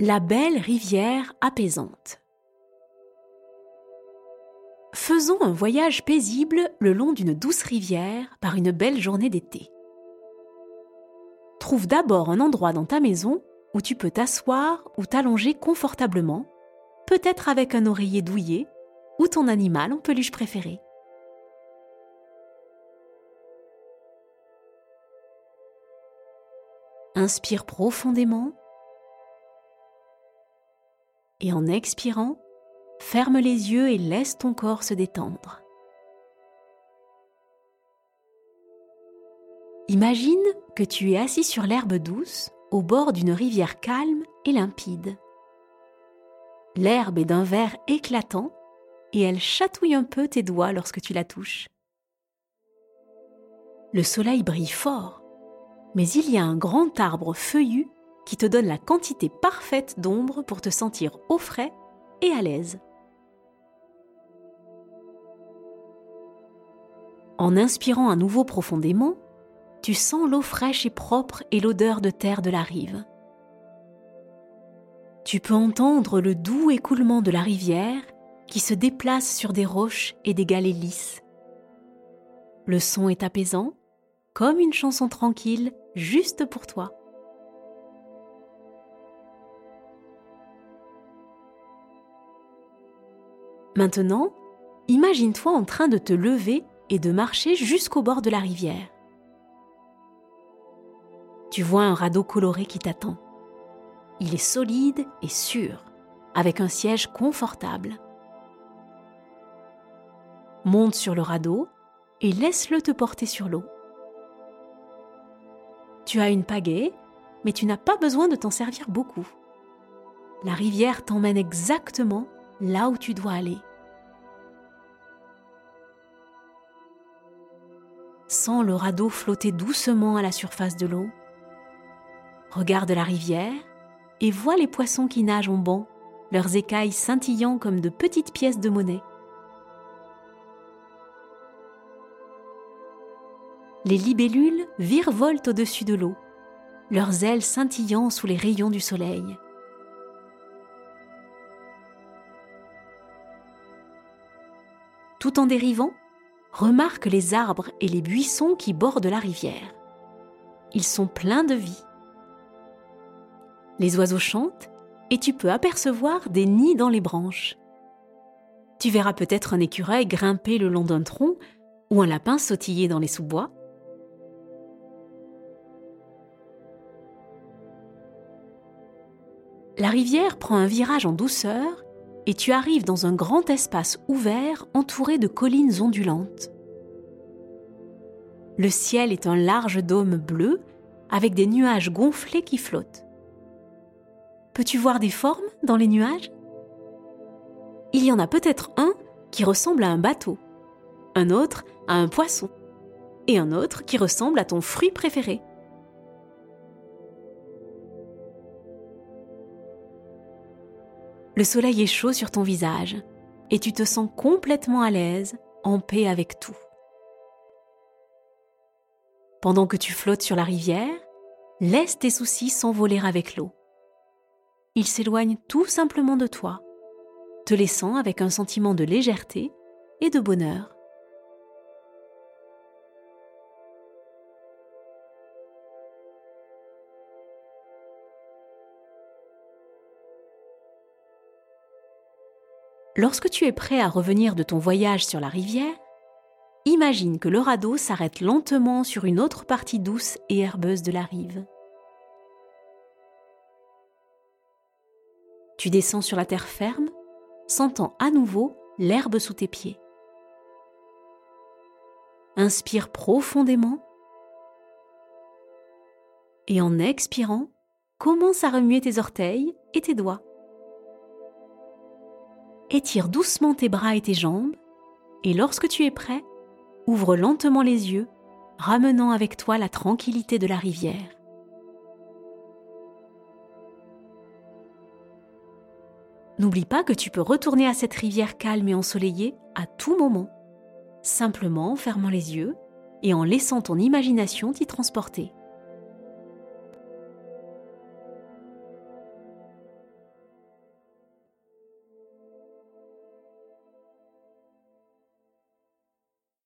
La belle rivière apaisante. Faisons un voyage paisible le long d'une douce rivière par une belle journée d'été. Trouve d'abord un endroit dans ta maison où tu peux t'asseoir ou t'allonger confortablement, peut-être avec un oreiller douillet ou ton animal en peluche préféré. Inspire profondément et en expirant, ferme les yeux et laisse ton corps se détendre. Imagine que tu es assis sur l'herbe douce au bord d'une rivière calme et limpide. L'herbe est d'un vert éclatant et elle chatouille un peu tes doigts lorsque tu la touches. Le soleil brille fort, mais il y a un grand arbre feuillu qui te donne la quantité parfaite d'ombre pour te sentir au frais et à l'aise. En inspirant à nouveau profondément, tu sens l'eau fraîche et propre et l'odeur de terre de la rive. Tu peux entendre le doux écoulement de la rivière qui se déplace sur des roches et des galets lisses. Le son est apaisant, comme une chanson tranquille juste pour toi. Maintenant, imagine-toi en train de te lever et de marcher jusqu'au bord de la rivière. Tu vois un radeau coloré qui t'attend. Il est solide et sûr, avec un siège confortable. Monte sur le radeau et laisse-le te porter sur l'eau. Tu as une pagaie, mais tu n'as pas besoin de t'en servir beaucoup. La rivière t'emmène exactement là où tu dois aller. Sens le radeau flotter doucement à la surface de l'eau. Regarde la rivière et vois les poissons qui nagent en banc, leurs écailles scintillant comme de petites pièces de monnaie. Les libellules virevolent au-dessus de l'eau, leurs ailes scintillant sous les rayons du soleil. Tout en dérivant, remarque les arbres et les buissons qui bordent la rivière. Ils sont pleins de vie. Les oiseaux chantent et tu peux apercevoir des nids dans les branches. Tu verras peut-être un écureuil grimper le long d'un tronc ou un lapin sautiller dans les sous-bois. La rivière prend un virage en douceur et tu arrives dans un grand espace ouvert entouré de collines ondulantes. Le ciel est un large dôme bleu avec des nuages gonflés qui flottent. Peux-tu voir des formes dans les nuages? Il y en a peut-être un qui ressemble à un bateau, un autre à un poisson, et un autre qui ressemble à ton fruit préféré. Le soleil est chaud sur ton visage et tu te sens complètement à l'aise, en paix avec tout. Pendant que tu flottes sur la rivière, laisse tes soucis s'envoler avec l'eau. Ils s'éloignent tout simplement de toi, te laissant avec un sentiment de légèreté et de bonheur. Lorsque tu es prêt à revenir de ton voyage sur la rivière, imagine que le radeau s'arrête lentement sur une autre partie douce et herbeuse de la rive. Tu descends sur la terre ferme, sentant à nouveau l'herbe sous tes pieds. Inspire profondément et en expirant, commence à remuer tes orteils et tes doigts étire doucement tes bras et tes jambes, et lorsque tu es prêt, ouvre lentement les yeux, ramenant avec toi la tranquillité de la rivière. N'oublie pas que tu peux retourner à cette rivière calme et ensoleillée à tout moment, simplement en fermant les yeux et en laissant ton imagination t'y transporter.